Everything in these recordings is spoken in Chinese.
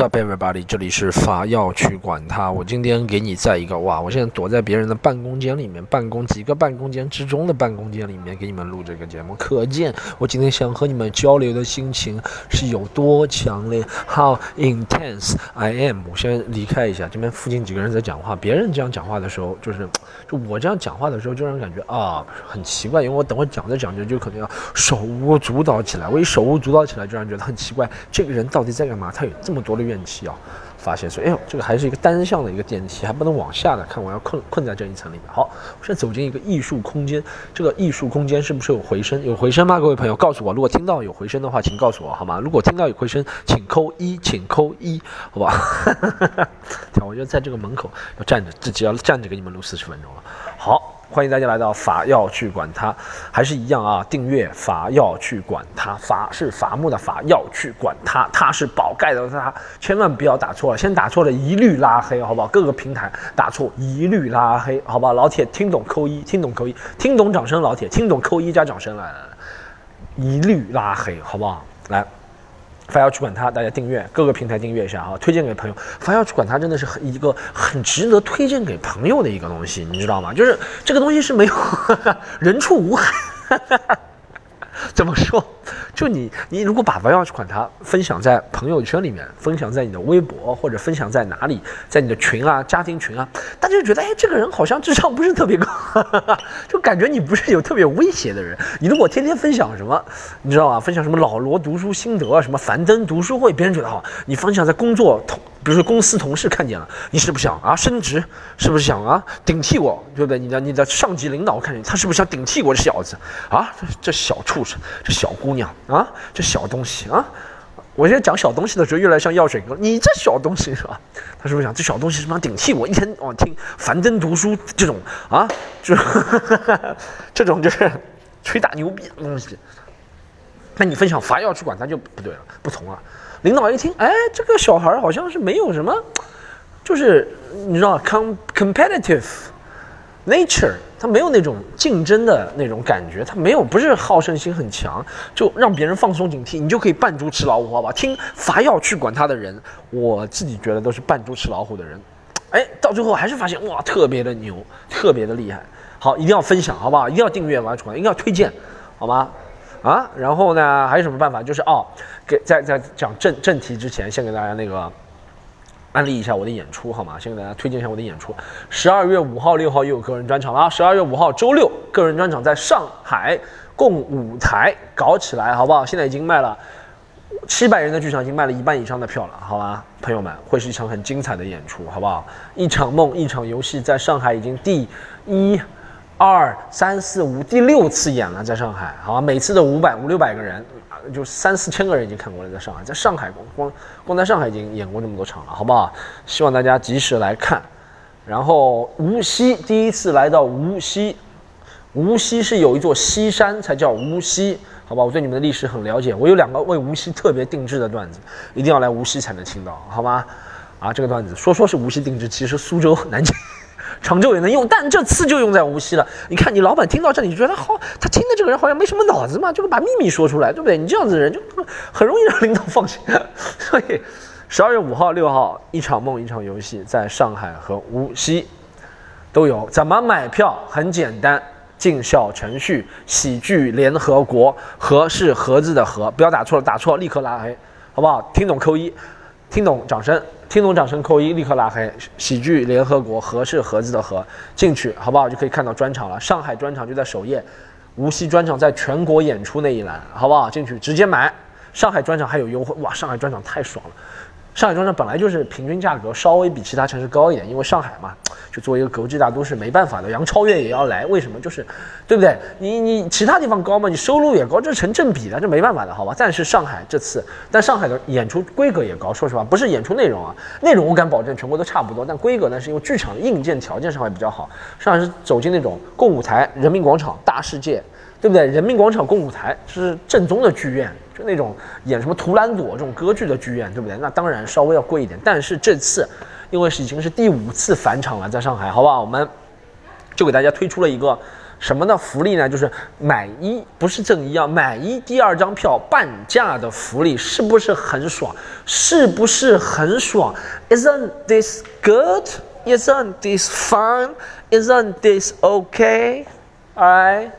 Up everybody，这里是法要去管他。我今天给你在一个哇，我现在躲在别人的办公间里面，办公几个办公间之中的办公间里面给你们录这个节目，可见我今天想和你们交流的心情是有多强烈，How intense I am。我先离开一下，这边附近几个人在讲话，别人这样讲话的时候，就是就我这样讲话的时候，就让人感觉啊很奇怪，因为我等会讲着讲着就可能要手舞足蹈起来，我一手舞足蹈起来，就让人觉得很奇怪，这个人到底在干嘛？他有这么多的。怨气啊，发泄说，哎呦，这个还是一个单向的一个电梯，还不能往下的看，我要困困在这一层里面。好，我现在走进一个艺术空间，这个艺术空间是不是有回声？有回声吗？各位朋友，告诉我，如果听到有回声的话，请告诉我好吗？如果听到有回声，请扣一，请扣一，好吧？我就在这个门口要站着，自己要站着给你们录四十分钟了。好。欢迎大家来到法要去管它，还是一样啊！订阅法要去管它，法是伐木的法，要去管它，它是宝盖的它，千万不要打错了，先打错了一律拉黑，好不好？各个平台打错一律拉黑，好吧？老铁听懂扣一，听懂扣一，听懂掌声，老铁听懂扣一加掌声来来来，一律拉黑，好不好？来。凡要去管它，大家订阅各个平台订阅一下啊，推荐给朋友。凡要去管它真的是很一个很值得推荐给朋友的一个东西，你知道吗？就是这个东西是没有 人畜无害。怎么说？就你，你如果把不要去管它分享在朋友圈里面，分享在你的微博或者分享在哪里，在你的群啊、家庭群啊，大家就觉得，哎，这个人好像智商不是特别高，就感觉你不是有特别威胁的人。你如果天天分享什么，你知道吗？分享什么老罗读书心得啊，什么樊登读书会，别人觉得好。你分享在工作同。比如说公司同事看见了，你是不是想啊升职？是不是想啊顶替我？对不对？你的你的上级领导看见他是不是想顶替我这小子？啊，这这小畜生，这小姑娘啊，这小东西啊！我现在讲小东西的时候，越来越像药水哥。你这小东西是吧？他是不是想这小东西是不是顶替我？一天哦听樊登读书这种啊，这这种就是吹大牛逼的东西。那你分享伐要去管他就不对了，不同了。领导一听，哎，这个小孩好像是没有什么，就是你知道，com competitive nature，他没有那种竞争的那种感觉，他没有不是好胜心很强，就让别人放松警惕，你就可以扮猪吃老虎，好吧？听伐要去管他的人，我自己觉得都是扮猪吃老虎的人，哎，到最后还是发现哇，特别的牛，特别的厉害。好，一定要分享，好不好？一定要订阅完出来，一定要推荐，好吗？啊，然后呢，还有什么办法？就是哦。给在在讲正正题之前，先给大家那个安利一下我的演出好吗？先给大家推荐一下我的演出。十二月五号、六号又有个人专场了啊！十二月五号周六个人专场在上海共舞台搞起来，好不好？现在已经卖了七百人的剧场，已经卖了一半以上的票了，好吧，朋友们，会是一场很精彩的演出，好不好？一场梦，一场游戏，在上海已经第一、二、三、四、五第六次演了，在上海，好吧，每次都五百五六百个人。就三四千个人已经看过了，在上海，在上海光光光在上海已经演过那么多场了，好不好？希望大家及时来看。然后无锡第一次来到无锡，无锡是有一座西山才叫无锡，好吧？我对你们的历史很了解，我有两个为无锡特别定制的段子，一定要来无锡才能听到，好吗？啊，这个段子说说是无锡定制，其实苏州、南京。常州也能用，但这次就用在无锡了。你看，你老板听到这里就，觉得好，他听的这个人好像没什么脑子嘛，就把秘密说出来，对不对？你这样子的人就很容易让领导放心。所以，十二月五号、六号，一场梦，一场游戏，在上海和无锡都有。怎么买票？很简单，进小程序“喜剧联合国”，和是盒子的和，不要打错了，打错立刻拉黑，好不好？听懂扣一，听懂掌声。听懂掌声扣一，立刻拉黑。喜剧联合国和是盒子的盒，进去好不好？就可以看到专场了。上海专场就在首页，无锡专场在全国演出那一栏，好不好？进去直接买。上海专场还有优惠，哇！上海专场太爽了。上海专场本来就是平均价格稍微比其他城市高一点，因为上海嘛，就作为一个国际大都市，没办法的。杨超越也要来，为什么？就是，对不对？你你其他地方高嘛，你收入也高，这成正比的，这没办法的，好吧？但是上海这次，但上海的演出规格也高，说实话，不是演出内容啊，内容我敢保证全国都差不多，但规格呢，是因为剧场硬件条件上海比较好，上海是走进那种共舞台、人民广场、大世界。对不对？人民广场共舞台是正宗的剧院，那种演什么《图兰朵》这种歌剧的剧院，对不对？那当然稍微要贵一点。但是这次，因为是已经是第五次返场了，在上海，好不好？我们就给大家推出了一个什么的福利呢？就是买一不是赠一啊，买一第二张票半价的福利，是不是很爽？是不是很爽？Isn't this good? Isn't this fun? Isn't this okay? Alright，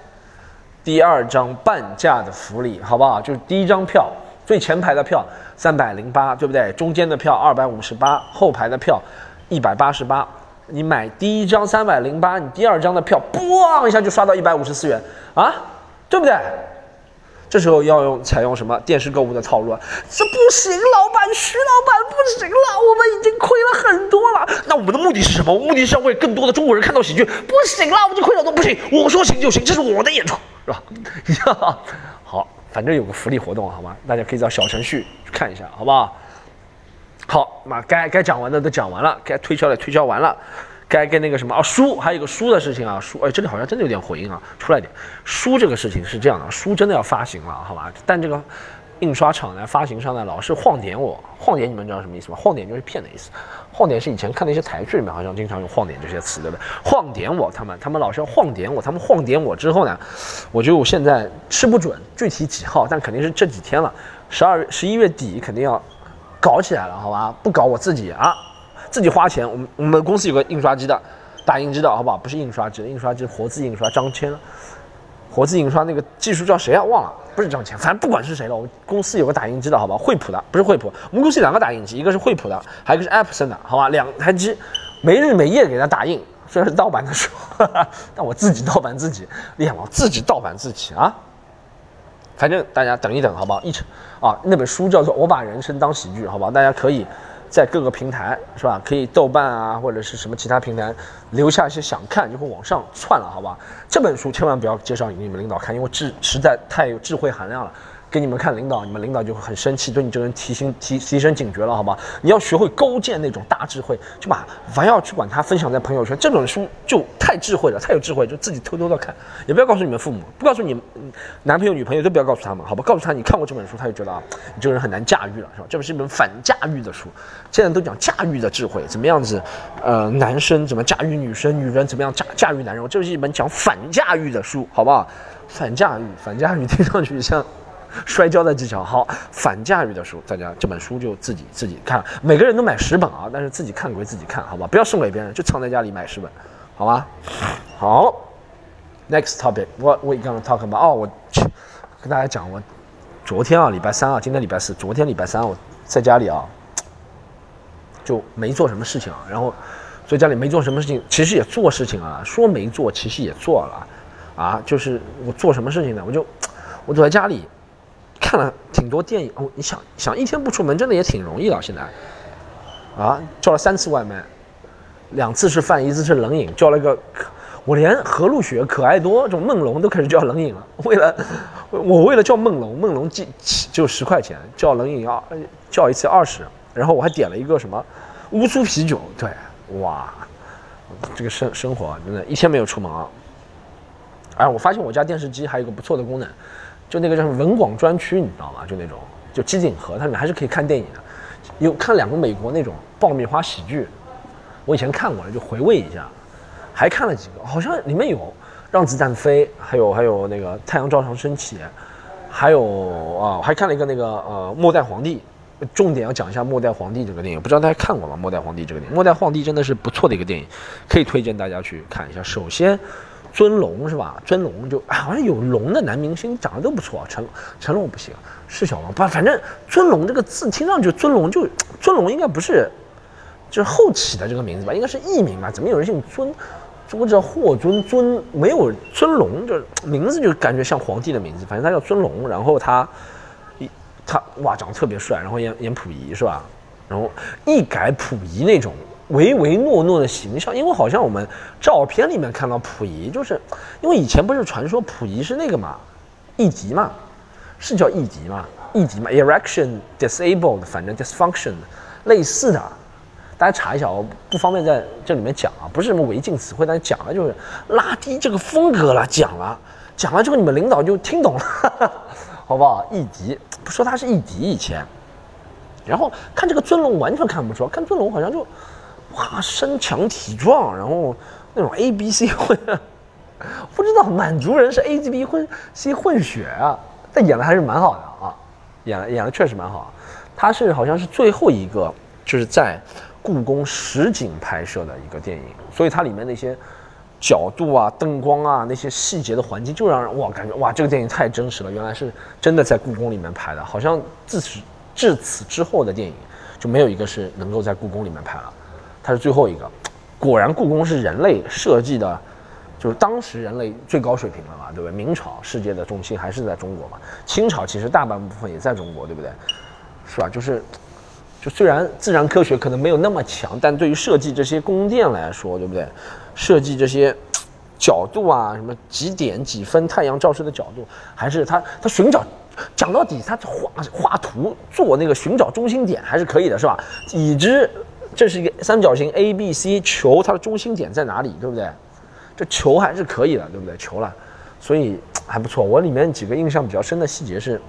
第二张半价的福利，好不好？就是第一张票最前排的票三百零八，对不对？中间的票二百五十八，后排的票一百八十八。你买第一张三百零八，你第二张的票，嘣一下就刷到一百五十四元啊，对不对？这时候要用采用什么电视购物的套路啊？这不行，老板，徐老板不行了，我们已经亏了很多了。那我们的目的是什么？目的是要为更多的中国人看到喜剧。不行了，我们就亏了多，不行，我说行就行，这是我的演出，是吧？好，反正有个福利活动，好吗？大家可以到小程序去看一下，好不好？好，那该该讲完的都讲完了，该推销的推销完了，该跟那个什么啊书，还有个书的事情啊，书哎，这里好像真的有点回音啊，出来点。书这个事情是这样的，书真的要发行了，好吧？但这个印刷厂呢，发行商呢，老是晃点我，晃点你们知道什么意思吗？晃点就是骗的意思，晃点是以前看那些台剧里面好像经常用晃点这些词，对不对？晃点我，他们他们老是要晃点我，他们晃点我之后呢，我就现在吃不准具体几号，但肯定是这几天了，十二十一月底肯定要。搞起来了，好吧，不搞我自己啊，自己花钱。我们我们公司有个印刷机的，打印机的，好不好？不是印刷机，印刷机活字印刷，张骞，活字印刷那个技术叫谁啊？忘了，不是张骞，反正不管是谁了。我公司有个打印机的，好吧？惠普的，不是惠普。我们公司两个打印机，一个是惠普的，还有一个是 Epson 的，好吧？两台机，没日没夜给他打印，虽然是盗版的书，但我自己盗版自己，厉害吗？自己盗版自己啊。反正大家等一等，好不好？一成啊，那本书叫做《我把人生当喜剧》，好不好？大家可以在各个平台，是吧？可以豆瓣啊，或者是什么其他平台留下一些想看，就会往上窜了，好吧？这本书千万不要介绍给你们领导看，因为智实在太有智慧含量了。给你们看领导，你们领导就会很生气，对你这个人提醒提提升警觉了，好吧？你要学会勾践那种大智慧，就把凡要去管他分享在朋友圈。这本书就太智慧了，太有智慧，就自己偷偷的看，也不要告诉你们父母，不告诉你男朋友女朋友都不要告诉他们，好吧？告诉他你看过这本书，他就觉得啊，你这个人很难驾驭了，是吧？这本是一本反驾驭的书，现在都讲驾驭的智慧，怎么样子？呃，男生怎么驾驭女生，女人怎么样驾驾驭男人？这是一本讲反驾驭的书，好不好？反驾驭，反驾驭，听上去像。摔跤的技巧好，反驾驭的书，大家这本书就自己自己看，每个人都买十本啊，但是自己看归自己看，好吧，不要送给别人，就藏在家里买十本，好吧？好，next topic，what we gonna talk about？哦，我跟大家讲，我昨天啊，礼拜三啊，今天礼拜四，昨天礼拜三我在家里啊，就没做什么事情啊，然后所以家里没做什么事情，其实也做事情啊，说没做，其实也做了，啊，就是我做什么事情呢？我就我躲在家里。看了挺多电影哦，你想想一天不出门真的也挺容易的。现在，啊，叫了三次外卖，两次是饭，一次是冷饮。叫了个，我连何露雪、可爱多这种梦龙都开始叫冷饮了。为了我为了叫梦龙，梦龙就就十块钱，叫冷饮要叫一次二十。然后我还点了一个什么乌苏啤酒。对，哇，这个生生活真的，一天没有出门啊。哎，我发现我家电视机还有个不错的功能。就那个叫什么文广专区，你知道吗？就那种，就机顶盒，它里面还是可以看电影的。有看两个美国那种爆米花喜剧，我以前看过了，就回味一下。还看了几个，好像里面有《让子弹飞》，还有还有那个《太阳照常升起》，还有啊，我还看了一个那个呃《末代皇帝》。重点要讲一下《末代皇帝》这个电影，不知道大家看过吗？《末代皇帝》这个电影，《末代皇帝》真的是不错的一个电影，可以推荐大家去看一下。首先。尊龙是吧？尊龙就好像有龙的男明星长得都不错，成成龙不行，释小龙不，反正尊龙这个字听上去尊龙就尊龙应该不是，就是后起的这个名字吧，应该是艺名吧？怎么有人姓尊？或者霍尊尊没有尊龙，就是名字就感觉像皇帝的名字，反正他叫尊龙，然后他一他哇长得特别帅，然后演演溥仪是吧？然后一改溥仪那种。唯唯诺诺的形象，因为好像我们照片里面看到溥仪，就是因为以前不是传说溥仪是那个嘛，易迪嘛，是叫易迪嘛，易迪嘛，erection disabled，反正 dysfunction 类似的，大家查一下，我不方便在这里面讲啊，不是什么违禁词汇，但讲了就是拉低这个风格了，讲了，讲了之后你们领导就听懂了，好不好？易迪不说他是易迪以前，然后看这个尊龙完全看不出，看尊龙好像就。哇，身强体壮，然后那种 A B C 混，不知道满族人是 A G B 混 C 混血啊，但演的还是蛮好的啊，演了演的确实蛮好。他是好像是最后一个就是在故宫实景拍摄的一个电影，所以它里面那些角度啊、灯光啊、那些细节的环境，就让人哇感觉哇这个电影太真实了，原来是真的在故宫里面拍的。好像自此至此之后的电影就没有一个是能够在故宫里面拍了，它是最后一个。果然，故宫是人类设计的。就是当时人类最高水平了嘛，对不对？明朝世界的中心还是在中国嘛，清朝其实大半部分也在中国，对不对？是吧？就是，就虽然自然科学可能没有那么强，但对于设计这些宫殿来说，对不对？设计这些角度啊，什么几点几分太阳照射的角度，还是他他寻找，讲到底他画画图做那个寻找中心点还是可以的，是吧？已知这是一个三角形 A B C 球，它的中心点在哪里，对不对？这球还是可以的，对不对？球了，所以还不错。我里面几个印象比较深的细节是，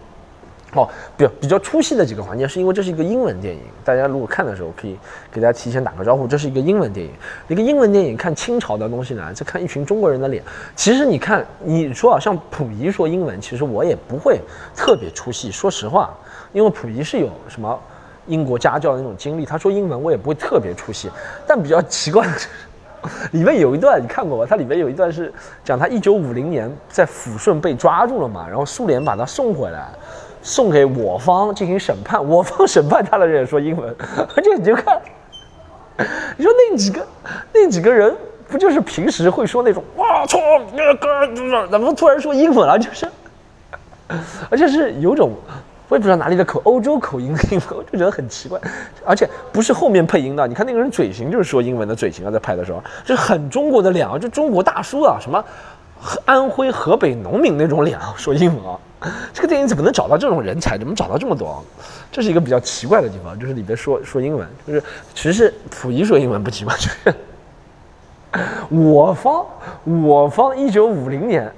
哦，比较比较出戏的几个环节，是因为这是一个英文电影。大家如果看的时候，可以给大家提前打个招呼，这是一个英文电影。一个英文电影看清朝的东西呢，再看一群中国人的脸。其实你看，你说啊，像溥仪说英文，其实我也不会特别出戏。说实话，因为溥仪是有什么英国家教的那种经历，他说英文我也不会特别出戏。但比较奇怪的是。里面有一段你看过吗？它里面有一段是讲他一九五零年在抚顺被抓住了嘛，然后苏联把他送回来，送给我方进行审判。我方审判他的人也说英文，而且你就看，你说那几个那几个人不就是平时会说那种哇操那个怎么突然说英文了？就是，而且是有种。我也不知道哪里的口，欧洲口音的英文，我就觉得很奇怪，而且不是后面配音的。你看那个人嘴型就是说英文的嘴型啊，在拍的时候，就很中国的脸啊，就中国大叔啊，什么安徽、河北农民那种脸啊，说英文啊。这个电影怎么能找到这种人才？怎么找到这么多？这是一个比较奇怪的地方，就是里边说说英文，就是其实溥仪说英文不奇怪，就 是我方我方一九五零年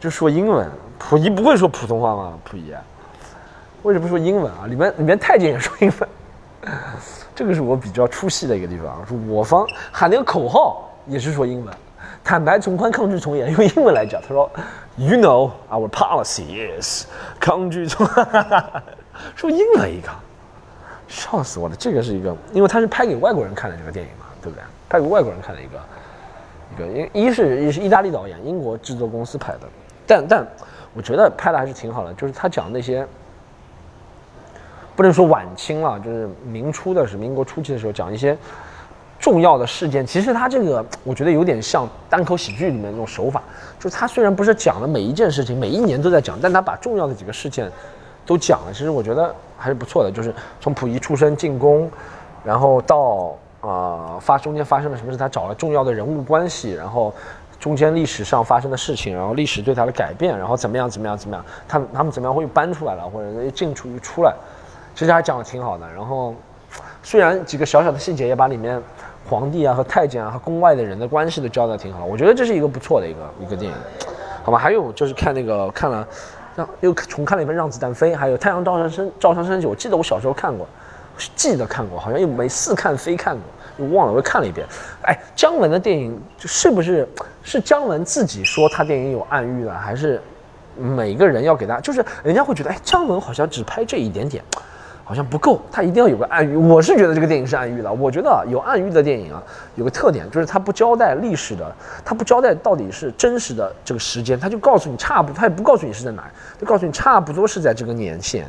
就说英文，溥仪不会说普通话吗？溥仪。为什么说英文啊？里面里面太监也说英文，这个是我比较出戏的一个地方。说我方喊那个口号也是说英文，坦白从宽，抗拒从严，用英文来讲，他说，You know our policy is 抗拒从，说英文一个，笑死我了。这个是一个，因为他是拍给外国人看的这个电影嘛，对不对？拍给外国人看的一个，一个，因一是也是意大利导演，英国制作公司拍的，但但我觉得拍的还是挺好的，就是他讲那些。不能说晚清了，就是明初的是民国初期的时候讲一些重要的事件。其实他这个我觉得有点像单口喜剧里面那种手法，就是他虽然不是讲了每一件事情，每一年都在讲，但他把重要的几个事件都讲了。其实我觉得还是不错的，就是从溥仪出生进宫，然后到啊发中间发生了什么事，他找了重要的人物关系，然后中间历史上发生的事情，然后历史对他的改变，然后怎么样怎么样怎么样，他他们怎么样会搬出来了，或者进出出来。其实还讲的挺好的，然后虽然几个小小的细节也把里面皇帝啊和太监啊和宫外的人的关系都交代挺好，我觉得这是一个不错的一个一个电影，好吧？还有就是看那个看了，让又重看了一遍《让子弹飞》，还有《太阳照常升照常升起》，我记得我小时候看过，记得看过，好像又没似看非看过，又忘了，我又看了一遍。哎，姜文的电影是不是是姜文自己说他电影有暗喻的，还是每个人要给他？就是人家会觉得，哎，姜文好像只拍这一点点。好像不够，他一定要有个暗喻。我是觉得这个电影是暗喻的。我觉得有暗喻的电影啊，有个特点就是它不交代历史的，它不交代到底是真实的这个时间，他就告诉你差不，他也不告诉你是在哪，就告诉你差不多是在这个年限，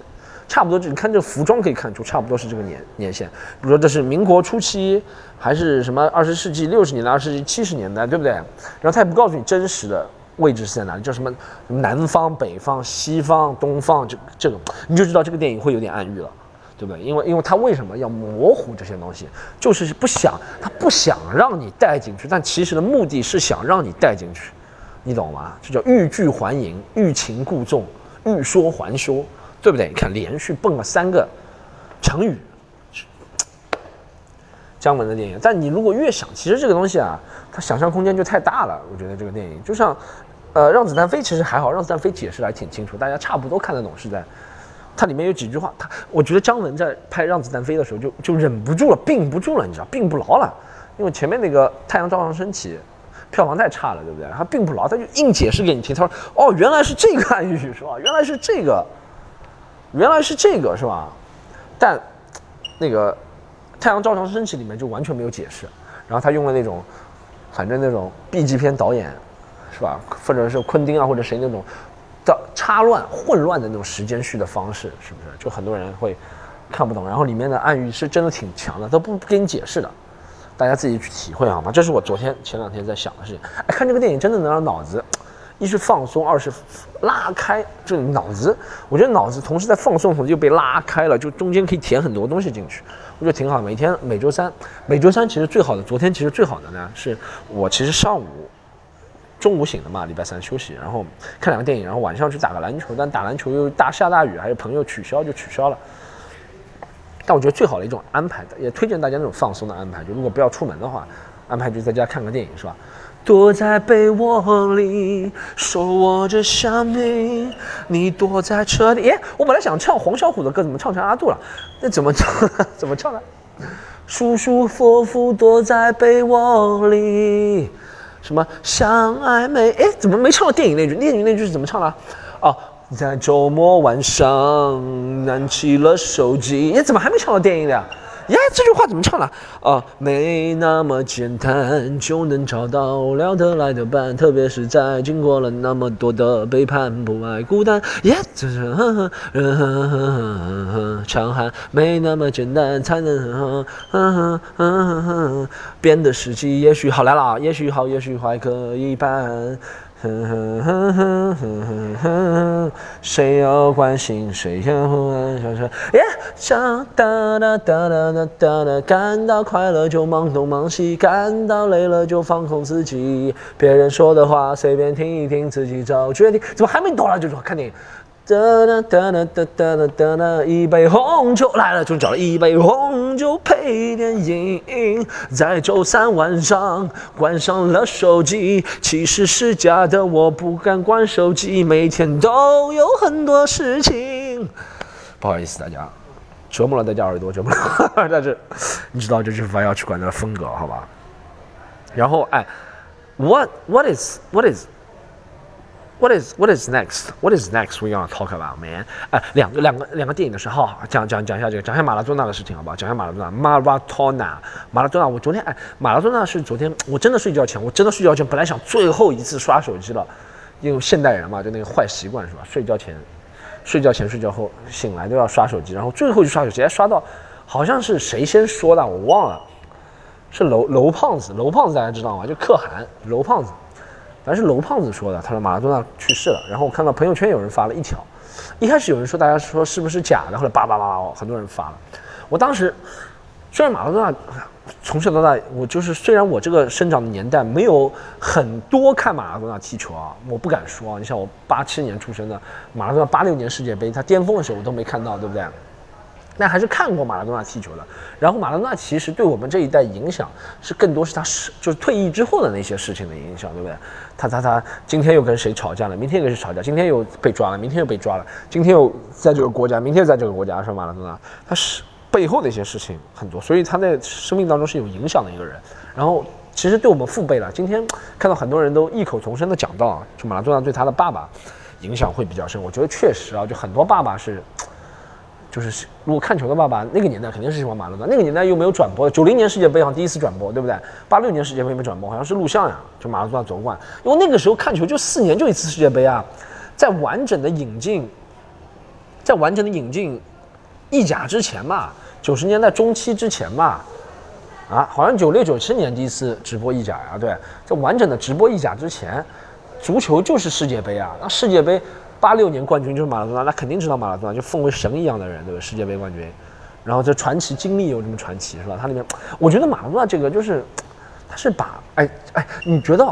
差不多就。你看这服装可以看出差不多是这个年年限。比如说这是民国初期，还是什么二十世纪六十年代、二十世纪七十年代，对不对？然后他也不告诉你真实的位置是在哪里，叫什么南方、北方、西方、东方，这这个你就知道这个电影会有点暗喻了。对不对？因为因为他为什么要模糊这些东西，就是不想他不想让你带进去，但其实的目的是想让你带进去，你懂吗？这叫欲拒还迎，欲擒故纵，欲说还休，对不对？你看连续蹦了三个成语，姜文的电影。但你如果越想，其实这个东西啊，它想象空间就太大了。我觉得这个电影就像，呃，让子弹飞其实还好，让子弹飞解释的还挺清楚，大家差不多看得懂是在。它里面有几句话，他我觉得姜文在拍《让子弹飞》的时候就就忍不住了，并不住了，你知道，并不牢了，因为前面那个太阳照常升起，票房太差了，对不对？他并不牢，他就硬解释给你听。他说：“哦，原来是这个暗喻，是吧？原来是这个，原来是这个，是吧？”但那个《太阳照常升起》里面就完全没有解释。然后他用了那种，反正那种 B 级片导演，是吧？或者是昆汀啊，或者谁那种的插乱、混乱的那种时间序的方式，是不是？就很多人会看不懂。然后里面的暗喻是真的挺强的，都不不给你解释的。大家自己去体会好吗？这是我昨天前两天在想的事情。哎，看这个电影真的能让脑子，一是放松，二是拉开，就是脑子。我觉得脑子同时在放松，同时又被拉开了，就中间可以填很多东西进去，我觉得挺好。每天每周三，每周三其实最好的，昨天其实最好的呢，是我其实上午、中午醒的嘛，礼拜三休息，然后看两个电影，然后晚上去打个篮球，但打篮球又大下大雨，还有朋友取消就取消了。但我觉得最好的一种安排的，也推荐大家那种放松的安排。就如果不要出门的话，安排就在家看个电影，是吧？躲在被窝里，手握着香槟，你躲在车里。耶，我本来想唱黄小琥的歌，怎么唱成阿杜了？那怎么唱？怎么唱呢？舒舒服服躲在被窝里，什么相爱没？哎，怎么没唱到电影那句？电影那句是怎么唱的？哦。在周末晚上，拿起了手机。诶怎么还没唱到电影的？呀这句话怎么唱的？啊，没那么简单就能找到聊得来的伴，特别是在经过了那么多的背叛，不爱孤单。耶，这是强悍，没那么简单才能变得实际。也许好来了，也许好，也许坏，可以办。哼哼哼哼哼哼，谁？要关心，谁？要忽然想，耶，想哒哒哒哒哒哒哒，感到快乐就忙东忙西，感到累了就放空自己，别人说的话随便听一听，自己找决定。怎么还没到了就说看电影？哒哒哒哒哒哒哒哒哒，一杯红酒来了，就找了一杯红酒配电影，在周三晚上关上了手机，其实是假的，我不敢关手机，每天都有很多事情。不好意思，大家折磨了大家耳朵，折磨了，但是你知道这就是要去管的风格，好吧？然后哎，what what is what is What is what is next? What is next? We gonna talk about man? 哎，两个两个两个电影的时候，讲讲讲一下这个，讲一下马拉多纳的事情，好不好？讲一下马拉多纳，马拉多纳，马拉多纳。我昨天哎，马拉多纳是昨天，我真的睡觉前，我真的睡觉前，本来想最后一次刷手机了，因为现代人嘛，就那个坏习惯是吧？睡觉前、睡觉前、睡觉后醒来都要刷手机，然后最后一次刷手机，哎，刷到好像是谁先说的，我忘了，是楼楼胖子，楼胖子大家知道吗？就可汗，楼胖子。反是楼胖子说的，他说马拉多纳去世了。然后我看到朋友圈有人发了一条，一开始有人说大家说是不是假的，后来叭叭叭叭，很多人发了。我当时虽然马拉多纳从小到大，我就是虽然我这个生长的年代没有很多看马拉多纳踢球啊，我不敢说啊。你像我八七年出生的，马拉多纳八六年世界杯他巅峰的时候我都没看到，对不对？但还是看过马拉多纳踢球的。然后马拉多纳其实对我们这一代影响是更多是他是就是退役之后的那些事情的影响，对不对？他他他今天又跟谁吵架了？明天又跟谁吵架？今天又被抓了，明天又被抓了。今天又在这个国家，明天又在这个国家，是？马拉多纳他是背后的一些事情很多，所以他在生命当中是有影响的一个人。然后其实对我们父辈了，今天看到很多人都异口同声的讲到，就马拉多纳对他的爸爸影响会比较深。我觉得确实啊，就很多爸爸是。就是如果看球的爸爸，那个年代肯定是喜欢马拉多纳。那个年代又没有转播，九零年世界杯好像第一次转播，对不对？八六年世界杯没转播，好像是录像呀，就马拉多纳夺冠。因为那个时候看球就四年就一次世界杯啊，在完整的引进，在完整的引进意甲之前嘛，九十年代中期之前嘛，啊，好像九六九七年第一次直播意甲呀，对，在完整的直播意甲之前，足球就是世界杯啊，那世界杯。八六年冠军就是马拉多纳，那肯定知道马拉多纳，就奉为神一样的人，对吧？世界杯冠军，然后这传奇经历有这么传奇，是吧？他里面，我觉得马拉多纳这个就是，他是把，哎哎，你觉得？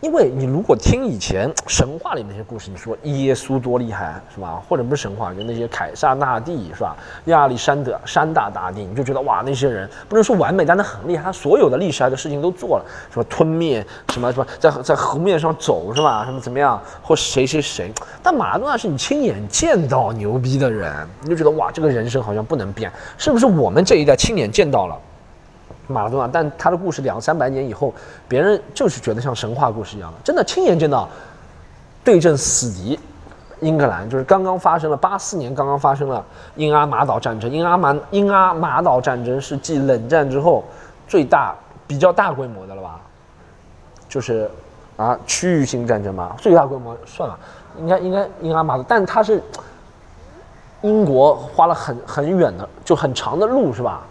因为你如果听以前神话里那些故事，你说耶稣多厉害是吧？或者不是神话，就那些凯撒大帝是吧？亚历山德山大大帝，你就觉得哇，那些人不能说完美，但他很厉害，他所有的厉害的事情都做了，什么吞灭，什么什么在在河面上走是吧？什么怎么样，或谁谁谁？但马拉多纳是你亲眼见到牛逼的人，你就觉得哇，这个人生好像不能变，是不是？我们这一代亲眼见到了。马拉多纳，但他的故事两三百年以后，别人就是觉得像神话故事一样的，真的亲眼见到对阵死敌英格兰，就是刚刚发生了八四年刚刚发生了英阿马岛战争，英阿马英阿马岛战争是继冷战之后最大比较大规模的了吧？就是啊区域性战争嘛，最大规模算了，应该应该英阿马岛，但它是英国花了很很远的就很长的路是吧？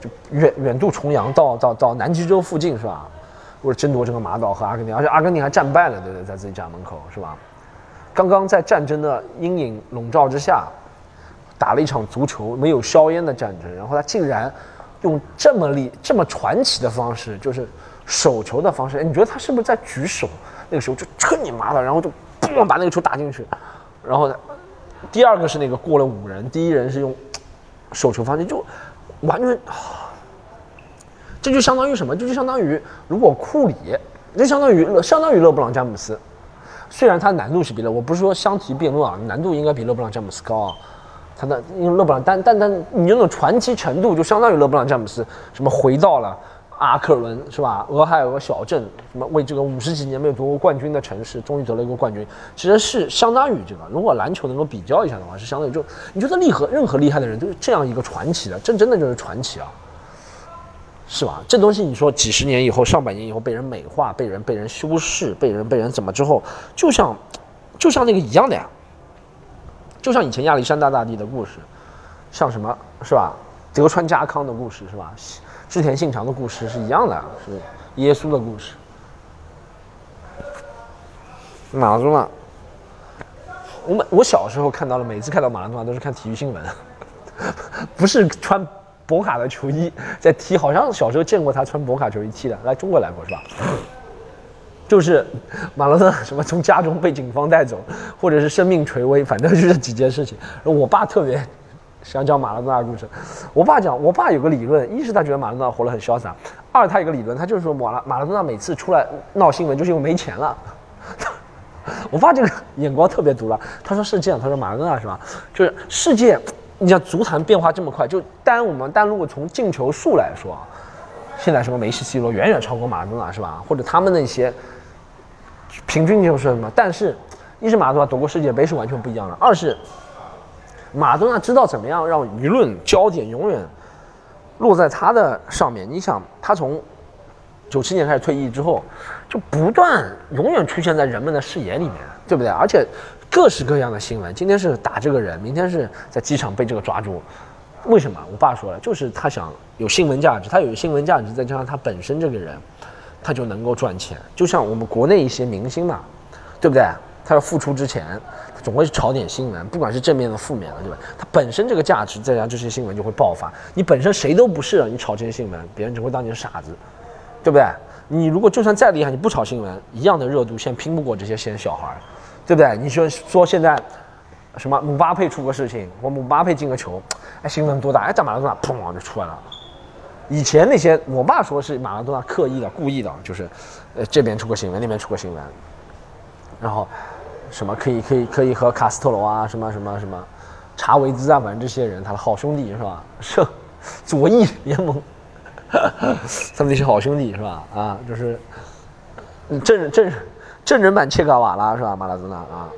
就远远渡重洋到到到南极洲附近是吧？为了争夺这个马岛和阿根廷，而且阿根廷还战败了，对不对？在自己家门口是吧？刚刚在战争的阴影笼罩之下，打了一场足球没有硝烟的战争，然后他竟然用这么厉这么传奇的方式，就是手球的方式，哎，你觉得他是不是在举手？那个时候就趁你妈的，然后就嘣把那个球打进去，然后呢，第二个是那个过了五人，第一人是用手球方式就。完全，这就相当于什么？这就相当于如果库里，就相当于相当于勒布朗詹姆斯，虽然他难度是比勒，我不是说相提并论啊，难度应该比勒布朗詹姆斯高啊。他的因为勒布朗，但但但你那种传奇程度就相当于勒布朗詹姆斯，什么回到了。阿克伦是吧？俄亥俄小镇，什么为这个五十几年没有夺过冠军的城市，终于得了一个冠军，其实是相当于这个。如果篮球能够比较一下的话，是相当于就你觉得厉害，任何厉害的人都是这样一个传奇的，这真的就是传奇啊，是吧？这东西你说几十年以后、上百年以后被人美化、被人被人修饰、被人被人怎么之后，就像就像那个一样的呀，就像以前亚历山大大帝的故事，像什么是吧？德川家康的故事是吧？织田信长的故事是一样的，是耶稣的故事。马拉多纳，我每我小时候看到了，每次看到马拉多纳都是看体育新闻，不是穿博卡的球衣在踢，好像小时候见过他穿博卡球衣踢的，来中国来过是吧？就是马拉多纳什么从家中被警方带走，或者是生命垂危，反正就是几件事情。我爸特别。想讲马拉多纳故事，我爸讲，我爸有个理论，一是他觉得马拉多纳活得很潇洒，二他有个理论，他就是说马拉马拉多纳每次出来闹新闻，就是因为没钱了。我爸这个眼光特别毒辣，他说是这样，他说马拉多纳是吧？就是世界，你像足坛变化这么快，就单我们单如果从进球数来说，现在什么梅西、C 罗远远超过马拉多纳是吧？或者他们那些平均就是什么？但是，一是马拉多纳夺过世界杯是完全不一样的，二是。马东纳知道怎么样让舆论焦点永远落在他的上面。你想，他从九七年开始退役之后，就不断永远出现在人们的视野里面，对不对？而且各式各样的新闻，今天是打这个人，明天是在机场被这个抓住。为什么？我爸说了，就是他想有新闻价值，他有新闻价值，再加上他本身这个人，他就能够赚钱。就像我们国内一些明星嘛，对不对？他要复出之前。总会炒点新闻，不管是正面的、负面的，对吧？它本身这个价值，再加这些新闻就会爆发。你本身谁都不是，你炒这些新闻，别人只会当你是傻子，对不对？你如果就算再厉害，你不炒新闻，一样的热度现在拼不过这些现小孩，对不对？你说说现在什么姆巴佩出个事情，我姆巴佩进个球，哎，新闻多大？哎，在马拉多纳砰就出来了。以前那些我爸说是马拉多纳刻意的、故意的，就是呃这边出个新闻，那边出个新闻，然后。什么可以可以可以和卡斯特罗啊，什么什么什么，查韦兹啊，反正这些人他的好兄弟是吧？是左翼联盟，他们那些好兄弟是吧？啊，就是正正正人版切格瓦拉是吧？马拉多纳啊，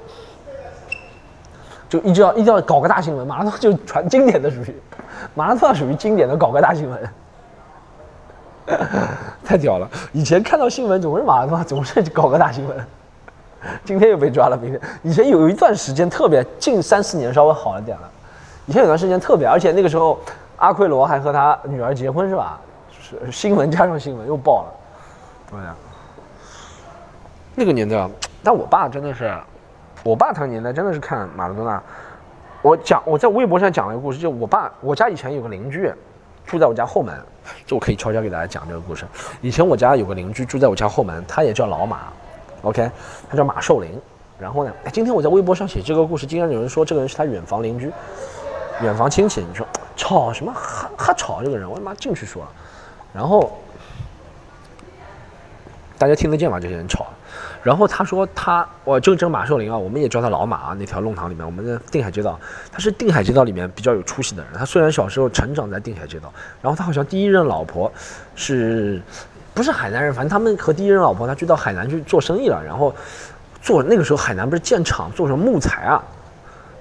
就一定要一定要搞个大新闻，马拉多就传经典的属于马拉多纳属于经典的搞个大新闻，太屌了！以前看到新闻总是马拉多纳总是搞个大新闻。今天又被抓了，明天以前有一段时间特别，近三四年稍微好了点了。以前有段时间特别，而且那个时候阿奎罗还和他女儿结婚是吧？就是新闻加上新闻又爆了。对呀，那个年代，但我爸真的是，我爸他年代真的是看马拉多纳。我讲我在微博上讲了一个故事，就我爸我家以前有个邻居住在我家后门，就我可以悄悄给大家讲这个故事。以前我家有个邻居住在我家后门，他也叫老马。OK，他叫马寿林。然后呢，今天我在微博上写这个故事，竟然有人说这个人是他远房邻居、远房亲戚。你说吵什么？哈哈吵这个人，我他妈进去说了。然后大家听得见吗？这些人吵。然后他说他，我就这个马寿林啊，我们也叫他老马啊。那条弄堂里面，我们的定海街道，他是定海街道里面比较有出息的人。他虽然小时候成长在定海街道，然后他好像第一任老婆是，不是海南人，反正他们和第一任老婆他去到海南去做生意了，然后做那个时候海南不是建厂做什么木材啊。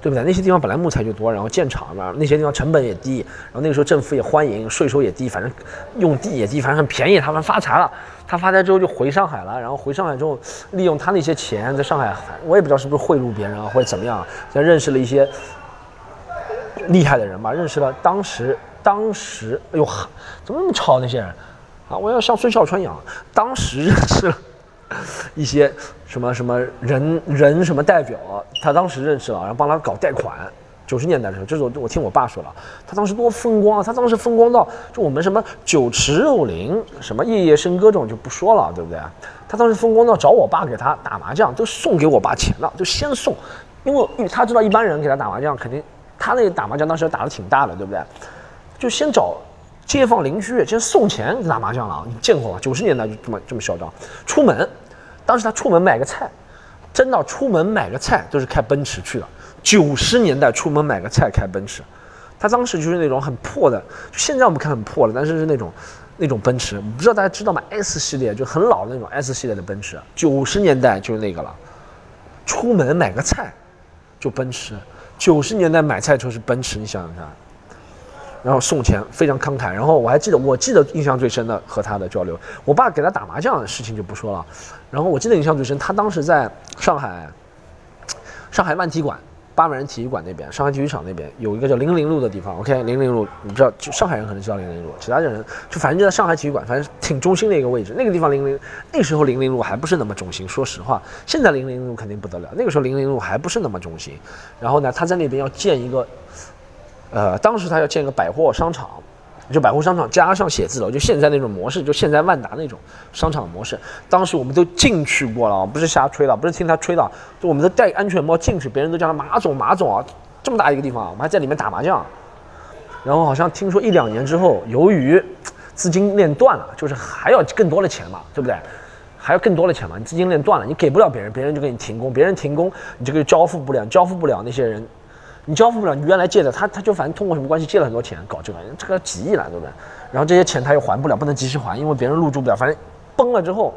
对不对？那些地方本来木材就多，然后建厂嘛，那些地方成本也低，然后那个时候政府也欢迎，税收也低，反正用地也低，反正很便宜，他们发财了。他发财之后就回上海了，然后回上海之后，利用他那些钱在上海，我也不知道是不是贿赂别人啊，或者怎么样，再认识了一些厉害的人吧，认识了当时当时，哎呦，怎么那么吵那些人啊？我要像孙笑川一样，当时认识了。一些什么什么人人什么代表，他当时认识了，然后帮他搞贷款。九十年代的时候，这是我我听我爸说了，他当时多风光啊！他当时风光到，就我们什么酒池肉林，什么夜夜笙歌这种就不说了，对不对？他当时风光到找我爸给他打麻将，都送给我爸钱了，就先送，因为他知道一般人给他打麻将，肯定他那个打麻将当时打的挺大的，对不对？就先找。街坊邻居先送钱打麻将了，你见过吗？九十年代就这么这么嚣张。出门，当时他出门买个菜，真的出门买个菜都是开奔驰去的。九十年代出门买个菜开奔驰，他当时就是那种很破的，现在我们看很破了，但是是那种那种奔驰，不知道大家知道吗？S 系列就很老的那种 S 系列的奔驰，九十年代就是那个了。出门买个菜就奔驰，九十年代买菜车是奔驰，你想想看。然后送钱非常慷慨，然后我还记得，我记得印象最深的和他的交流，我爸给他打麻将的事情就不说了。然后我记得印象最深，他当时在上海，上海万体馆八万人体育馆那边，上海体育场那边有一个叫零零路的地方。OK，零零路你知道，就上海人可能知道零零路，其他的人就反正就在上海体育馆，反正挺中心的一个位置。那个地方零零那时候零零路还不是那么中心，说实话，现在零零路肯定不得了，那个时候零零路还不是那么中心。然后呢，他在那边要建一个。呃，当时他要建个百货商场，就百货商场加上写字楼，就现在那种模式，就现在万达那种商场模式。当时我们都进去过了，不是瞎吹的，不是听他吹的，就我们都戴安全帽进去，别人都叫他马总马总啊，这么大一个地方，我们还在里面打麻将。然后好像听说一两年之后，由于资金链断了，就是还要更多的钱嘛，对不对？还要更多的钱嘛，你资金链断了，你给不了别人，别人就给你停工，别人停工，你这个交付不了，交付不了那些人。你交付不了，你原来借的他，他就反正通过什么关系借了很多钱搞这个，这个几亿了，对不对？然后这些钱他又还不了，不能及时还，因为别人入住不了。反正崩了之后，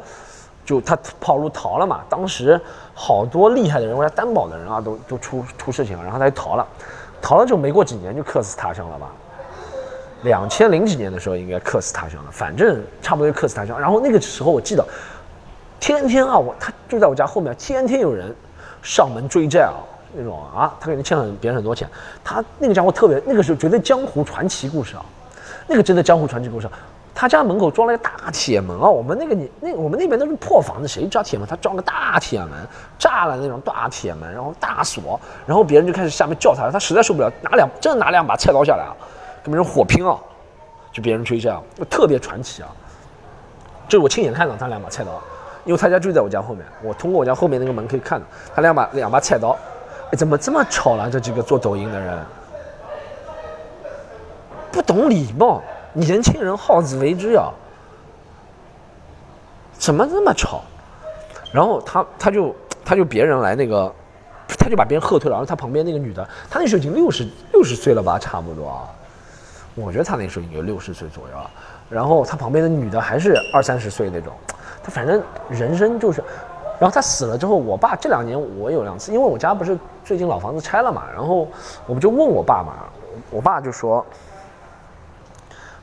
就他跑路逃了嘛。当时好多厉害的人，或者担保的人啊，都都出出事情了，然后他就逃了。逃了之后没过几年就客死他乡了吧？两千零几年的时候应该客死他乡了，反正差不多就客死他乡。然后那个时候我记得，天天啊，我他住在我家后面，天天有人上门追债啊。那种啊，他给人欠了别人很多钱，他那个家伙特别，那个是绝对江湖传奇故事啊，那个真的江湖传奇故事。他家门口装了个大铁门啊，我们那个你那我们那边都是破房子，谁装铁门？他装个大铁门，炸了那种大铁门，然后大锁，然后别人就开始下面叫他，他实在受不了，拿两真的拿两把菜刀下来啊，跟别人火拼啊，就别人追债啊，特别传奇啊，这是我亲眼看到他两把菜刀，因为他家就在我家后面，我通过我家后面那个门可以看到他两把两把菜刀。怎么这么吵了？这几个做抖音的人不懂礼貌，年轻人好自为之呀！怎么这么吵？然后他他就他就别人来那个，他就把别人喝退了。然后他旁边那个女的，他那时候已经六十六十岁了吧，差不多。我觉得他那时候应该六十岁左右了。然后他旁边的女的还是二三十岁那种。他反正人生就是。然后他死了之后，我爸这两年我有两次，因为我家不是最近老房子拆了嘛，然后我不就问我爸嘛，我爸就说，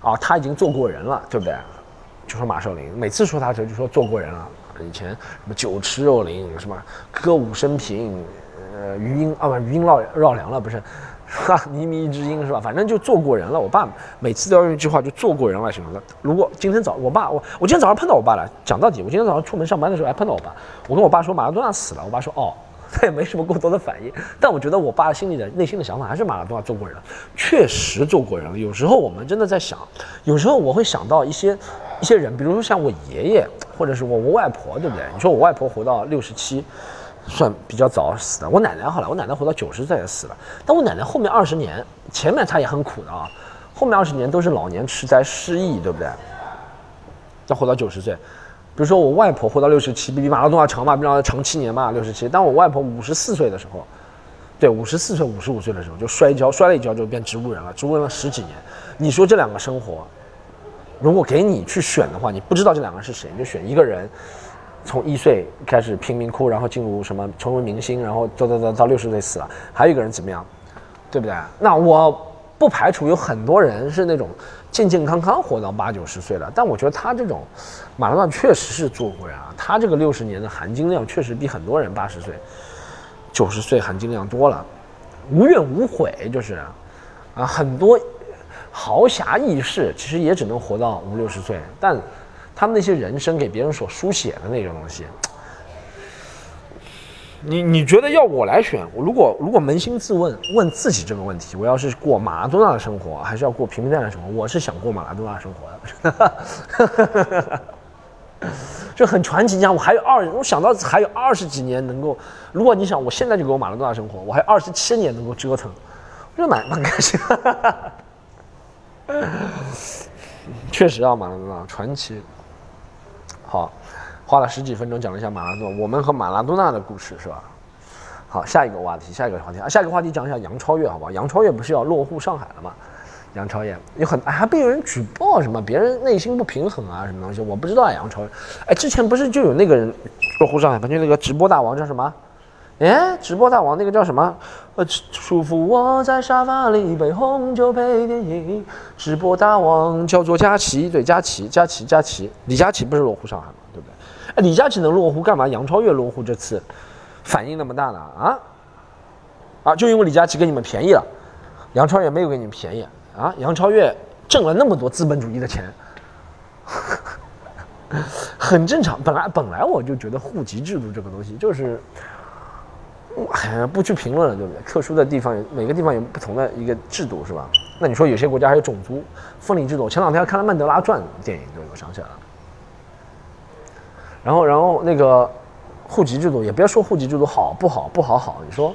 啊，他已经做过人了，对不对？就说马少林，每次说他的时候就说做过人了，以前什么酒池肉林，什么歌舞升平，呃，余音啊不，余音绕绕梁了，不是。哈，靡靡之音是吧？反正就做过人了。我爸每次都要用一句话，就做过人了什么的。如果今天早，我爸我我今天早上碰到我爸了。讲到底，我今天早上出门上班的时候还碰到我爸。我跟我爸说马拉多纳死了，我爸说哦，他也没什么过多的反应。但我觉得我爸心里的内心的想法还是马拉多纳做过人了，确实做过人了。有时候我们真的在想，有时候我会想到一些一些人，比如说像我爷爷，或者是我我外婆，对不对？你说我外婆活到六十七。算比较早死的，我奶奶好了，我奶奶活到九十岁也死了。但我奶奶后面二十年，前面她也很苦的啊，后面二十年都是老年痴呆失忆，对不对？要活到九十岁，比如说我外婆活到六十七，比比马拉多纳长嘛，比马拉多长七年嘛，六十七。当我外婆五十四岁的时候，对，五十四岁、五十五岁的时候就摔跤，摔了一跤就变植物人了，植物人了十几年。你说这两个生活，如果给你去选的话，你不知道这两个是谁，你就选一个人，从一岁开始贫民窟，然后进入什么成为明星，然后到到到到六十岁死了，还有一个人怎么样，对不对？那我不排除有很多人是那种健健康康活到八九十岁了，但我觉得他这种马拉多确实是做过呀，他这个六十年的含金量确实比很多人八十岁、九十岁含金量多了，无怨无悔，就是啊，很多。豪侠义士其实也只能活到五六十岁，但他们那些人生给别人所书写的那种东西，你你觉得要我来选，我如果如果扪心自问问自己这个问题，我要是过马拉多纳的生活，还是要过平平淡淡的生活？我是想过马拉多纳生活的，就很传奇。你讲我还有二，我想到还有二十几年能够，如果你想我现在就给我马拉多纳生活，我还有二十七年能够折腾，我觉得蛮蛮开心。确实啊，马拉多纳传奇。好，花了十几分钟讲了一下马拉多，我们和马拉多纳的故事是吧？好，下一个话题，下一个话题啊，下一个话题讲一下杨超越，好不好？杨超越不是要落户上海了吗？杨超越有很还被人举报什么？别人内心不平衡啊，什么东西？我不知道啊，杨超越。哎，之前不是就有那个人落户上海反正那个直播大王叫什么？哎，直播大王那个叫什么？呃，舒服窝在沙发里，一杯红酒配电影。直播大王叫做佳琪，对，佳琪，佳琪，佳琪。李佳琦不是落户上海吗？对不对？哎，李佳琪能落户干嘛？杨超越落户这次反应那么大呢？啊？啊，就因为李佳琪给你们便宜了，杨超越没有给你们便宜啊？杨超越挣了那么多资本主义的钱，很正常。本来本来我就觉得户籍制度这个东西就是。哎，不去评论了，对不对？特殊的地方，每个地方有不同的一个制度，是吧？那你说有些国家还有种族分离制度？前两天看了《曼德拉传》电影，对我想起来了。然后，然后那个户籍制度，也别说户籍制度好不好，不好好。你说，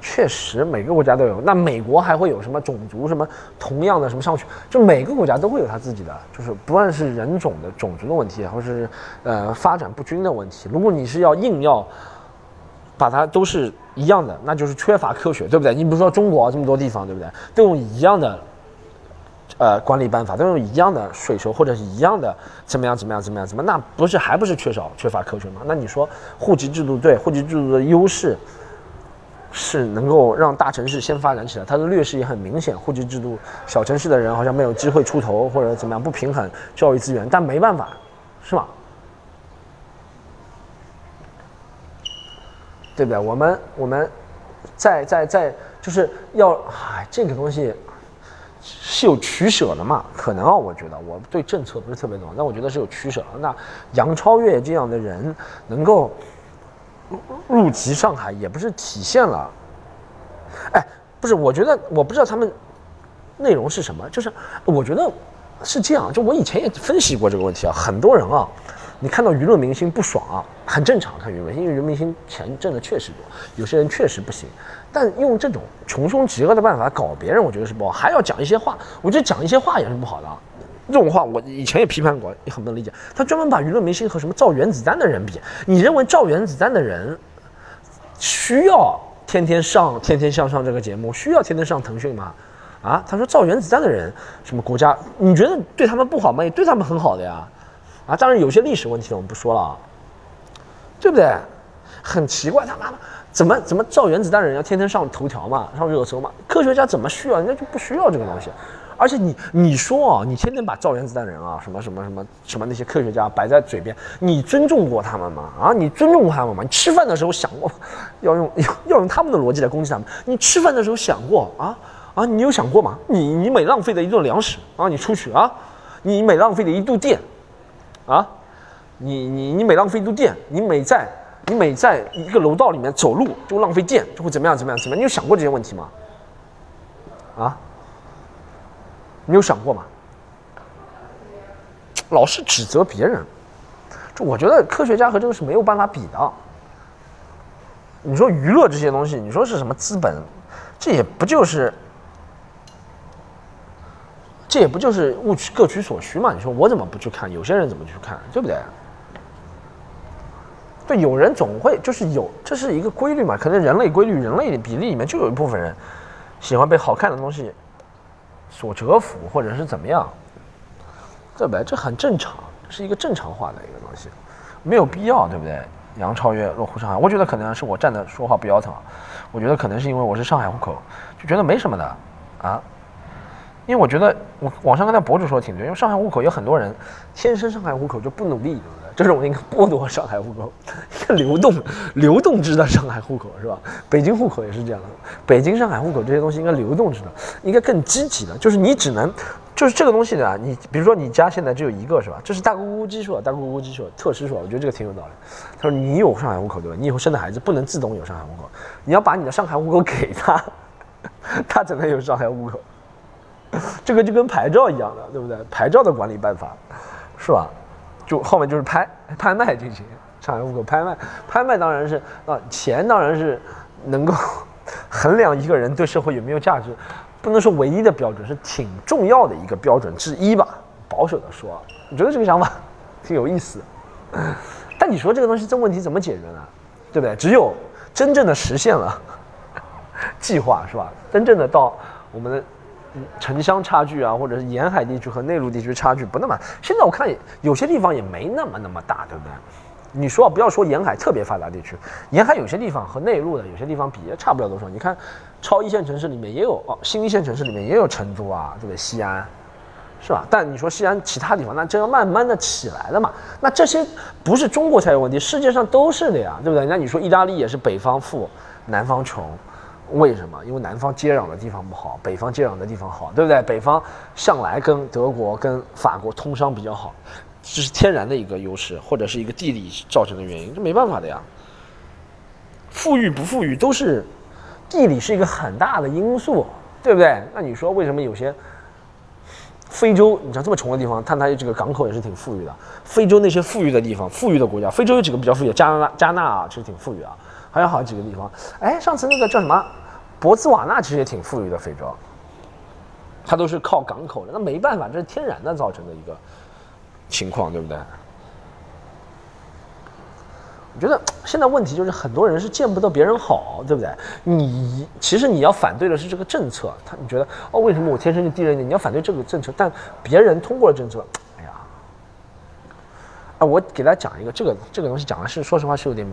确实每个国家都有。那美国还会有什么种族什么同样的什么上去？就每个国家都会有他自己的，就是不论是人种的种族的问题，或是呃发展不均的问题。如果你是要硬要。把它都是一样的，那就是缺乏科学，对不对？你比如说中国这么多地方，对不对？都用一样的，呃，管理办法，都用一样的税收，或者是一样的怎么样怎么样怎么样怎么？那不是还不是缺少缺乏科学吗？那你说户籍制度对户籍制度的优势是能够让大城市先发展起来，它的劣势也很明显。户籍制度小城市的人好像没有机会出头，或者怎么样不平衡教育资源，但没办法，是吗？对不对？我们我们，在在在，就是要唉，这个东西是有取舍的嘛？可能啊，我觉得我对政策不是特别懂，但我觉得是有取舍。那杨超越这样的人能够入籍上海，也不是体现了，哎，不是，我觉得我不知道他们内容是什么，就是我觉得是这样。就我以前也分析过这个问题啊，很多人啊。你看到娱乐明星不爽啊，很正常。看娱乐明星，因为娱乐明星钱挣的确实多，有些人确实不行。但用这种穷凶极恶的办法搞别人，我觉得是不好。还要讲一些话，我觉得讲一些话也是不好的。这种话我以前也批判过，也很不能理解。他专门把娱乐明星和什么造原子弹的人比，你认为造原子弹的人需要天天上《天天向上》这个节目，需要天天上腾讯吗？啊，他说造原子弹的人什么国家，你觉得对他们不好吗？也对他们很好的呀。啊，当然有些历史问题我们不说了啊，对不对？很奇怪，他妈的，怎么怎么造原子弹的人要天天上头条嘛，上热搜嘛？科学家怎么需要，人家就不需要这个东西。而且你你说啊，你天天把造原子弹人啊，什么什么什么什么那些科学家摆在嘴边，你尊重过他们吗？啊，你尊重过他们吗？你吃饭的时候想过要用要用他们的逻辑来攻击他们？你吃饭的时候想过啊啊？你有想过吗？你你每浪费的一顿粮食啊，你出去啊，你每浪费的一度电。啊，你你你每浪费一度电，你每在你每在一个楼道里面走路就浪费电，就会怎么样怎么样怎么样？你有想过这些问题吗？啊，你有想过吗？老是指责别人，就我觉得科学家和这个是没有办法比的。你说娱乐这些东西，你说是什么资本，这也不就是。这也不就是物取各取所需嘛？你说我怎么不去看？有些人怎么去看？对不对？对，有人总会就是有，这是一个规律嘛？可能人类规律，人类的比例里面就有一部分人喜欢被好看的东西所折服，或者是怎么样，对不对？这很正常，是一个正常化的一个东西，没有必要，对不对？杨超越落户上海，我觉得可能是我站的说话不腰疼，我觉得可能是因为我是上海户口，就觉得没什么的啊。因为我觉得我网上跟那博主说的挺对，因为上海户口有很多人天生上海户口就不努力，对不对？这种应该剥夺上海户口，一个流动流动制的上海户口是吧？北京户口也是这样的，北京、上海户口这些东西应该流动制的，应该更积极的，就是你只能，就是这个东西呢，你比如说你家现在只有一个是吧？这是大姑姑鸡说，大姑姑鸡说，特师说，我觉得这个挺有道理。他说你有上海户口对吧？你以后生的孩子不能自动有上海户口，你要把你的上海户口给他，他才能有上海户口。这个就跟牌照一样的，对不对？牌照的管理办法，是吧？就后面就是拍拍卖进行上海户口拍卖，拍卖当然是啊，钱当然是能够 衡量一个人对社会有没有价值，不能说唯一的标准，是挺重要的一个标准之一吧。保守的说，我觉得这个想法挺有意思。但你说这个东西这问题怎么解决呢？对不对？只有真正的实现了 计划，是吧？真正的到我们的。城乡差距啊，或者是沿海地区和内陆地区差距不那么，现在我看有些地方也没那么那么大，对不对？你说不要说沿海特别发达地区，沿海有些地方和内陆的有些地方比也差不了多少。你看，超一线城市里面也有哦，新一线城市里面也有成都啊，对不对？西安，是吧？但你说西安其他地方，那就要慢慢的起来了嘛。那这些不是中国才有问题，世界上都是的呀，对不对？那你说意大利也是北方富，南方穷。为什么？因为南方接壤的地方不好，北方接壤的地方好，对不对？北方向来跟德国、跟法国通商比较好，这是天然的一个优势，或者是一个地理造成的原因，这没办法的呀。富裕不富裕都是地理是一个很大的因素，对不对？那你说为什么有些非洲，你像这么穷的地方，但它这个港口也是挺富裕的。非洲那些富裕的地方，富裕的国家，非洲有几个比较富裕？加纳加纳啊，其实挺富裕啊。还有好几个地方，哎，上次那个叫什么，博茨瓦纳其实也挺富裕的，非洲，它都是靠港口的，那没办法，这是天然的造成的一个情况，对不对？我觉得现在问题就是很多人是见不得别人好，对不对？你其实你要反对的是这个政策，他你觉得哦，为什么我天生就低人一点？你要反对这个政策，但别人通过了政策，哎呀，啊，我给大家讲一个，这个这个东西讲的是，说实话是有点。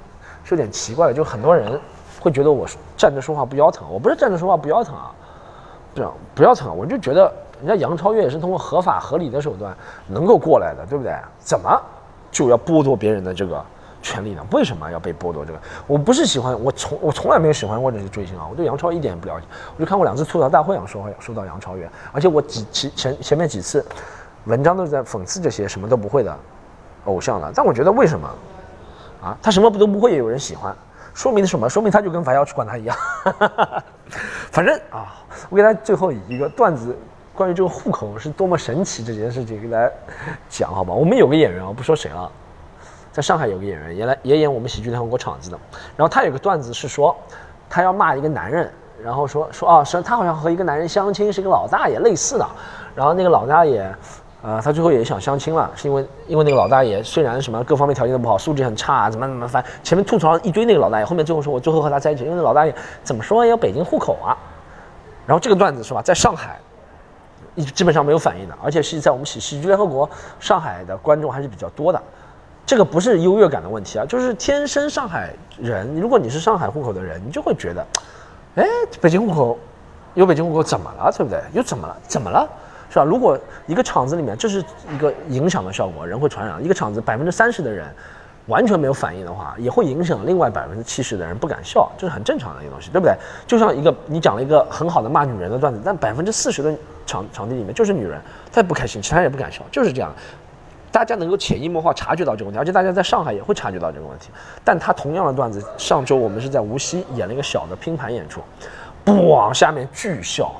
是有点奇怪的，就很多人会觉得我站着说话不腰疼，我不是站着说话不腰疼啊，不要不腰疼，我就觉得人家杨超越也是通过合法合理的手段能够过来的，对不对？怎么就要剥夺别人的这个权利呢？为什么要被剥夺这个？我不是喜欢，我从我从来没有喜欢过这些追星啊，我对杨超一点也不了解，我就看过两次吐槽大会上说说到杨超越，而且我几前前前面几次文章都是在讽刺这些什么都不会的偶像的，但我觉得为什么？啊，他什么不都不会也有人喜欢，说明什么？说明他就跟樊瑶去管他一样。反正啊，我给大家最后一个段子，关于这个户口是多么神奇这件事情给大家讲，好吧？我们有个演员啊，不说谁了，在上海有个演员，也来也演我们喜剧联合国场子的。然后他有个段子是说，他要骂一个男人，然后说说啊，是他好像和一个男人相亲，是一个老大爷类似的。然后那个老大爷。啊，他最后也想相亲了，是因为因为那个老大爷虽然什么各方面条件都不好，素质很差，怎么怎么烦，前面吐槽一堆那个老大爷，后面最后说我最后和他在一起，因为那老大爷怎么说也有北京户口啊。然后这个段子是吧，在上海，一基本上没有反应的，而且是在我们喜喜剧联合国上海的观众还是比较多的。这个不是优越感的问题啊，就是天生上海人，如果你是上海户口的人，你就会觉得，哎，北京户口有北京户口怎么了，对不对？又怎么了？怎么了？是吧？如果一个厂子里面，这是一个影响的效果，人会传染。一个厂子百分之三十的人完全没有反应的话，也会影响另外百分之七十的人不敢笑，这是很正常的一个东西，对不对？就像一个你讲了一个很好的骂女人的段子，但百分之四十的场场地里面就是女人，她也不开心，其他人也不敢笑，就是这样。大家能够潜移默化察觉到这个问题，而且大家在上海也会察觉到这个问题。但他同样的段子，上周我们是在无锡演了一个小的拼盘演出，不往，下面巨笑。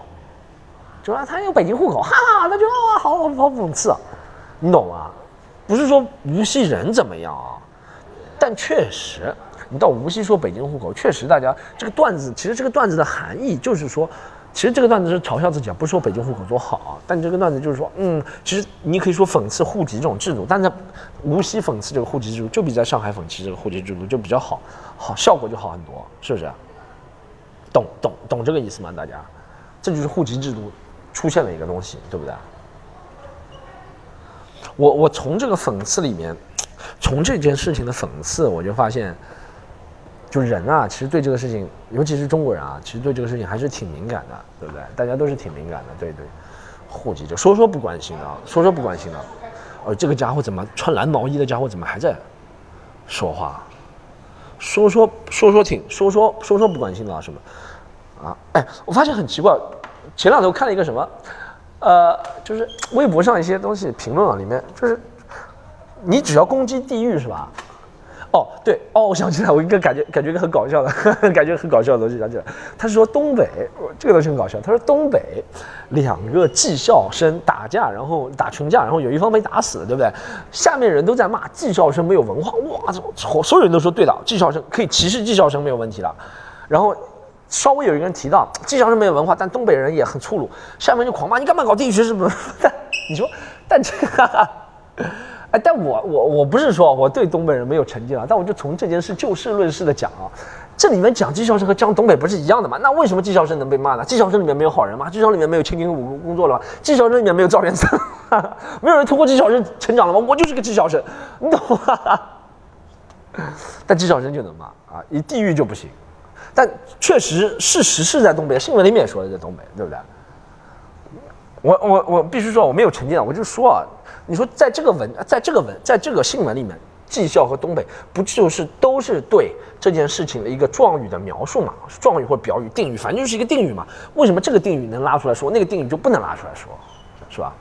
就说他有北京户口，哈哈，那就哇，好好好讽刺，你懂吗？不是说无锡人怎么样啊，但确实，你到无锡说北京户口，确实大家这个段子，其实这个段子的含义就是说，其实这个段子是嘲笑自己啊，不是说北京户口多好啊，但这个段子就是说，嗯，其实你可以说讽刺户籍这种制度，但在无锡讽刺这个户籍制度，就比在上海讽刺这个户籍制度就比较好，好效果就好很多，是不是？懂懂懂这个意思吗？大家，这就是户籍制度出现了一个东西，对不对？我我从这个讽刺里面，从这件事情的讽刺，我就发现。就人啊，其实对这个事情，尤其是中国人啊，其实对这个事情还是挺敏感的，对不对？大家都是挺敏感的，对对。户籍就说说不关心的，说说不关心的。而，这个家伙怎么穿蓝毛衣的家伙怎么还在说话？说说说说挺说说说说不关心的什么？啊，哎，我发现很奇怪，前两天我看了一个什么，呃，就是微博上一些东西评论啊，里面就是你只要攻击地域是吧？哦，对，哦，我想起来，我一个感觉，感觉一个很搞笑的，感觉很搞笑的东西想起来。他是说东北，这个东西很搞笑。他说东北两个技校生打架，然后打群架，然后有一方被打死了，对不对？下面人都在骂技校生没有文化，哇，所所有人都说对的，技校生可以歧视技校生没有问题了。然后稍微有一个人提到技校生没有文化，但东北人也很粗鲁，下面就狂骂你干嘛搞地域歧视？但你说，但这个。哎，但我我我不是说我对东北人没有成见啊，但我就从这件事就事论事的讲啊，这里面讲技校生和讲东北不是一样的吗？那为什么技校生能被骂呢？技校生里面没有好人吗？技校里面没有清贫苦工作了吗？技校生里面没有赵元森，没有人通过技校生成长了吗？我就是个技校生，你懂吗？但技校生就能骂啊，以地域就不行。但确实事实是在东北，新闻里面说的在东北，对不对？我我我必须说我没有成见，我就说啊。你说在这个文，在这个文，在这个新闻里面，技校和东北不就是都是对这件事情的一个状语的描述嘛？状语或表语、定语，反正就是一个定语嘛。为什么这个定语能拉出来说，那个定语就不能拉出来说，是吧？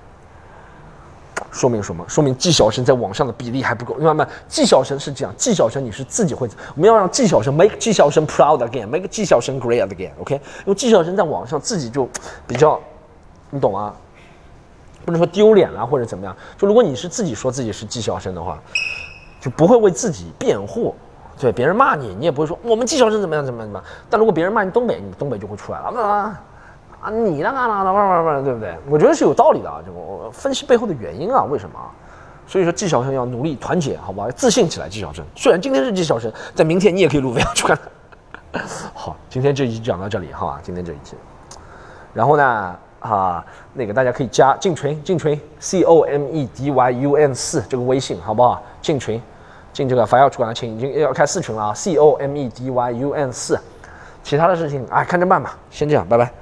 说明什么？说明技校生在网上的比例还不够。明白吗？技校生是这样，技校生你是自己会，我们要让技校生 make 技校生 proud again，make 技校生 great again，OK？因为技校生在网上自己就比较，你懂吗？不能说丢脸了或者怎么样，就如果你是自己说自己是技校生的话，就不会为自己辩护，对别人骂你，你也不会说我们技校生怎么样怎么样怎么样。但如果别人骂你东北，你东北就会出来了，啊啊你那个那那那那对不对？我觉得是有道理的啊，就我分析背后的原因啊，为什么？所以说技校生要努力团结，好不好？自信起来，技校生。虽然今天是技校生，但明天你也可以录 V 去看。好，今天这一集讲到这里，好吧？今天这一集，然后呢？啊，那个大家可以加进群，进群 C O M E D Y U N 四这个微信，好不好？进群，进这个法药主管的群，已经要开四群了啊，C O M E D Y U N 四，其他的事情哎看着办吧，先这样，拜拜。